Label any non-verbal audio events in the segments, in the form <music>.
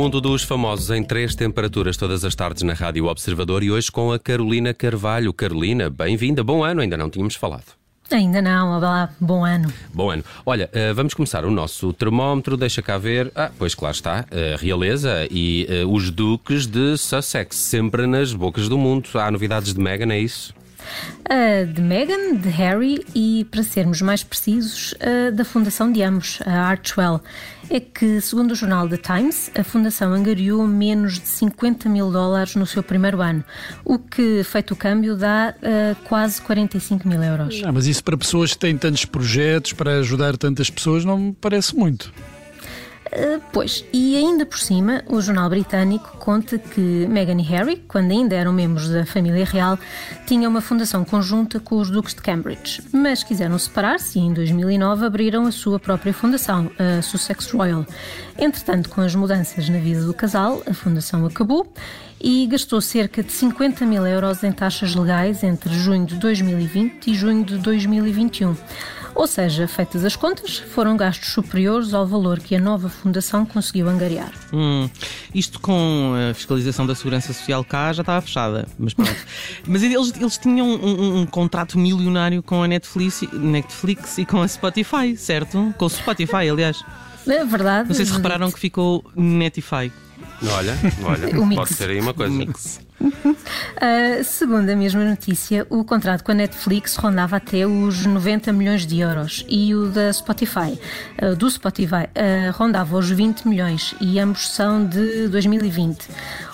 Mundo dos famosos em três temperaturas todas as tardes na Rádio Observador e hoje com a Carolina Carvalho. Carolina, bem-vinda, bom ano, ainda não tínhamos falado. Ainda não, olá, bom ano. Bom ano. Olha, uh, vamos começar o nosso termómetro, deixa cá ver. Ah, pois claro está, a realeza e uh, os duques de Sussex, sempre nas bocas do mundo. Há novidades de Meghan, é isso? Uh, de Meghan, de Harry e, para sermos mais precisos, uh, da fundação de ambos, a Archwell. É que, segundo o jornal The Times, a fundação angariou menos de 50 mil dólares no seu primeiro ano, o que, feito o câmbio, dá uh, quase 45 mil euros. Ah, mas isso para pessoas que têm tantos projetos, para ajudar tantas pessoas, não me parece muito. Uh, pois, e ainda por cima, o jornal britânico conta que Meghan e Harry, quando ainda eram membros da família real, tinham uma fundação conjunta com os Duques de Cambridge, mas quiseram separar-se e em 2009 abriram a sua própria fundação, a Sussex Royal. Entretanto, com as mudanças na vida do casal, a fundação acabou e gastou cerca de 50 mil euros em taxas legais entre junho de 2020 e junho de 2021. Ou seja, feitas as contas, foram gastos superiores ao valor que a nova fundação conseguiu angariar. Hum, isto com a fiscalização da Segurança Social cá já estava fechada, mas pronto. <laughs> mas eles, eles tinham um, um, um, contrato milionário com a Netflix, Netflix e com a Spotify, certo? Com o Spotify, aliás. É verdade. Não sei se repararam que ficou Netify. Olha, olha, <laughs> pode ser aí uma coisa. Uh, <laughs> segundo a mesma notícia, o contrato com a Netflix rondava até os 90 milhões de euros e o da Spotify, uh, do Spotify, uh, rondava os 20 milhões e ambos são de 2020.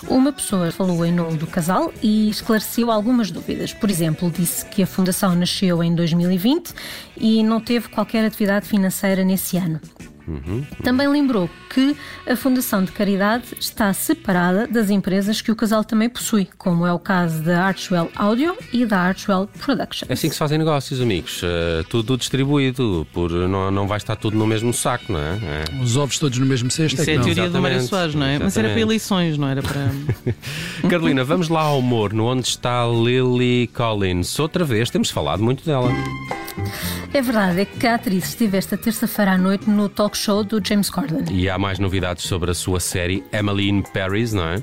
Uma pessoa falou em nome do casal e esclareceu algumas dúvidas. Por exemplo, disse que a fundação nasceu em 2020 e não teve qualquer atividade financeira nesse ano. Uhum. Também lembrou que a Fundação de Caridade está separada das empresas que o casal também possui, como é o caso da Archwell Audio e da Archwell Productions. É assim que se fazem negócios, amigos. Uh, tudo distribuído, por, não, não vai estar tudo no mesmo saco, não é? é. Os ovos todos no mesmo cesto. Isso é, é a teoria do Mário Soares, não é? Exatamente. Mas era para eleições, não era para. <laughs> Carolina, vamos lá ao morno, onde está Lily Collins. Outra vez, temos falado muito dela. É verdade, é que a atriz esteve esta terça-feira à noite no talk show do James Corden. E há mais novidades sobre a sua série Emily in Paris, não é?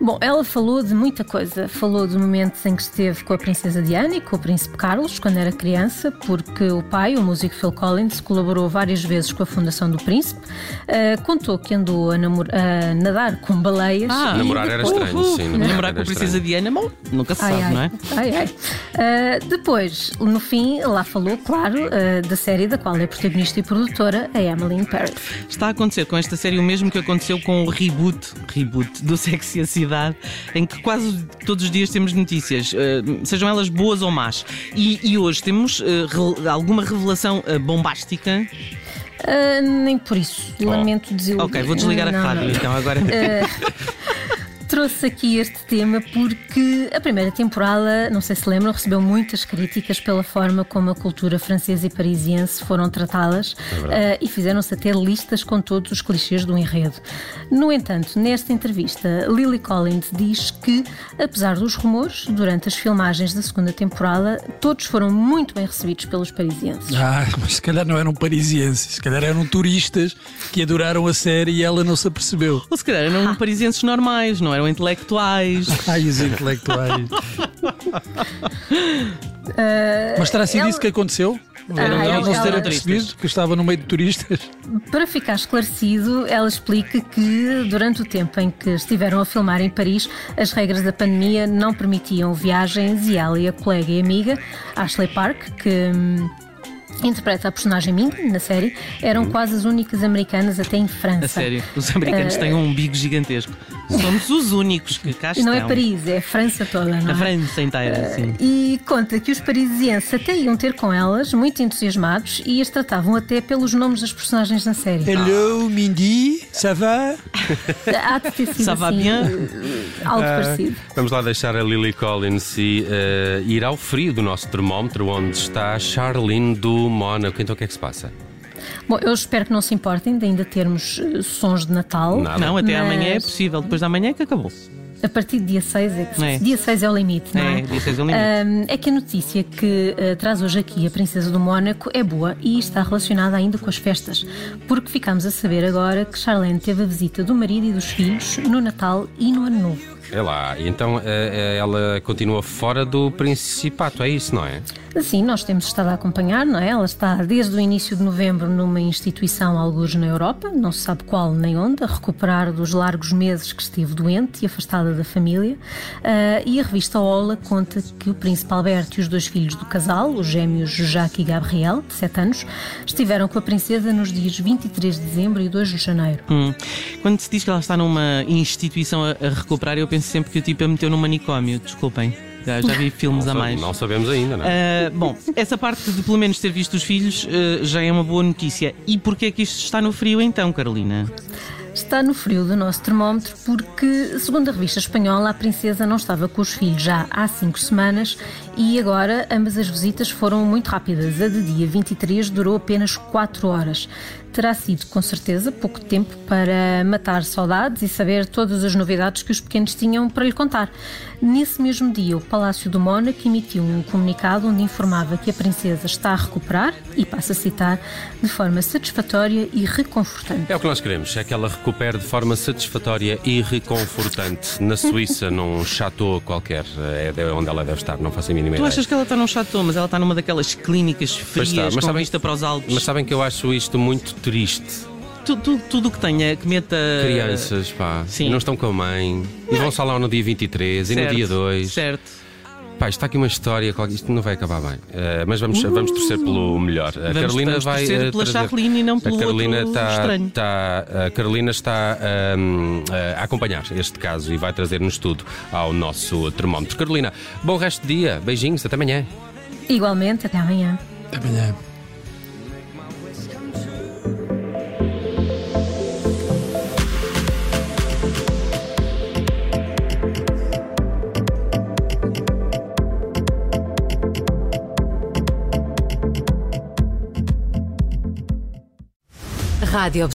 Bom, ela falou de muita coisa. Falou de momentos em que esteve com a Princesa Diana e com o Príncipe Carlos, quando era criança, porque o pai, o músico Phil Collins, colaborou várias vezes com a Fundação do Príncipe. Uh, contou que andou a, a, nadar com baleias. Ah, namorar era estranho, sim. <laughs> Namorar, namorar com a Princesa Diana, bom, nunca se ai, sabe, ai, não é? Ai, ai. Uh, depois, no fim, lá falou, claro, uh, da série da qual é protagonista e produtora, a Emily in Paris. Está a acontecer com esta série o mesmo que aconteceu com o reboot, reboot do Sexy e a Cidade em que quase todos os dias temos notícias, uh, sejam elas boas ou más. E, e hoje temos uh, alguma revelação uh, bombástica? nem por isso. Lamento dizer. Ok, vou desligar a rádio então agora. <laughs> trouxe aqui este tema porque a primeira temporada, não sei se lembram, recebeu muitas críticas pela forma como a cultura francesa e parisiense foram tratadas é uh, e fizeram-se até listas com todos os clichês do enredo. No entanto, nesta entrevista, Lily Collins diz que, apesar dos rumores, durante as filmagens da segunda temporada, todos foram muito bem recebidos pelos parisienses. Ah, mas se calhar não eram parisienses, se calhar eram turistas que adoraram a série e ela não se apercebeu. Ou se calhar eram ah. parisienses normais, não eram intelectuais. <laughs> Ai, os intelectuais. Uh, Mas terá sido ela... isso que aconteceu? Ah, não, ela, não se ter percebido que estava no meio de turistas? Para ficar esclarecido, ela explica que durante o tempo em que estiveram a filmar em Paris, as regras da pandemia não permitiam viagens e ela e a colega e amiga Ashley Park, que hum, interpreta a personagem Ming na série, eram quase as únicas americanas até em França. A sério, os americanos uh, têm um umbigo gigantesco. Somos os únicos que cá E não é estão. Paris, é a França toda, não é? A França inteira, sim. E conta que os parisienses até iam ter com elas, muito entusiasmados, e as tratavam até pelos nomes das personagens da série. Hello, Mindy, ça va? Há de ter sido Ça va assim, bien? eh, algo parecido. Vamos lá deixar a Lily Collins e eh, ir ao frio do nosso termómetro, onde está a Charlene do Mónaco. Então o que é que se passa? Bom, eu espero que não se importem de ainda termos eh, sons de Natal. Nada. Não, até Mas- amanhã é possível. Depois da manhã é que acabou. A partir de dia 6 é que É. dia 6 é o limite, não é? É, dia 6 é o limite. É que a notícia que eh, traz hoje aqui a Princesa do Mónaco é boa e está relacionada ainda com as festas, porque ficamos a saber agora que Charlene teve a visita do marido e dos filhos no Natal e no Ano Novo. É lá, então eh, ela continua fora do Principato, é isso, não é? Assim, nós temos estado a acompanhar, não é? Ela está desde o início de novembro numa instituição, alguns na Europa, não se sabe qual nem onde, a recuperar dos largos meses que esteve doente e afastada da família. Ah, e a revista Ola conta que o príncipe Alberto e os dois filhos do casal, os gêmeos Jacques e Gabriel, de 7 anos, estiveram com a princesa nos dias 23 de dezembro e 2 de janeiro. Hum. Quando se diz que ela está numa instituição a, a recuperar, eu penso sempre que o tipo a meteu num manicômio. Desculpem. Já, já vi filmes a mais. Não sabemos ainda, não é? Ah, bom, essa parte de pelo menos ter visto os filhos ah, já é uma boa notícia. E porquê é que isto está no frio então, Carolina? Está no frio do nosso termómetro porque, segundo a revista espanhola, a princesa não estava com os filhos já há cinco semanas e agora ambas as visitas foram muito rápidas. A de dia 23 durou apenas 4 horas. Terá sido, com certeza, pouco tempo para matar saudades e saber todas as novidades que os pequenos tinham para lhe contar. Nesse mesmo dia, o Palácio do Mónaco emitiu um comunicado onde informava que a princesa está a recuperar, e passo a citar, de forma satisfatória e reconfortante. É o que nós queremos, é que ela recupere de forma satisfatória e reconfortante na Suíça, <laughs> num chateau qualquer, é de onde ela deve estar, não faço a mínima Tu ideia. achas que ela está num chateau, mas ela está numa daquelas clínicas Pois está, frias mas com sabem- vista para os Alpes. Mas sabem que eu acho isto muito triste. Tu- tu- tudo o que tenha que meta. Crianças, pá, sim. não estão com a mãe, e vão só lá no dia 23 e no Certo, dia 2. Certo. Pá, isto está aqui uma história, isto não vai acabar bem. Eh, mas vamos, vamos torcer pelo melhor. A Vamos- Carolina vamos vai. torcer eh, pela trazer- Charlene e não pelo a Carolina outro está, estranho. está- a Carolina está ahm, a acompanhar este caso e vai trazer-nos tudo ao nosso termómetro. Carolina, bom resto de dia, beijinhos, até amanhã. Igualmente, até amanhã. Até amanhã. Rádio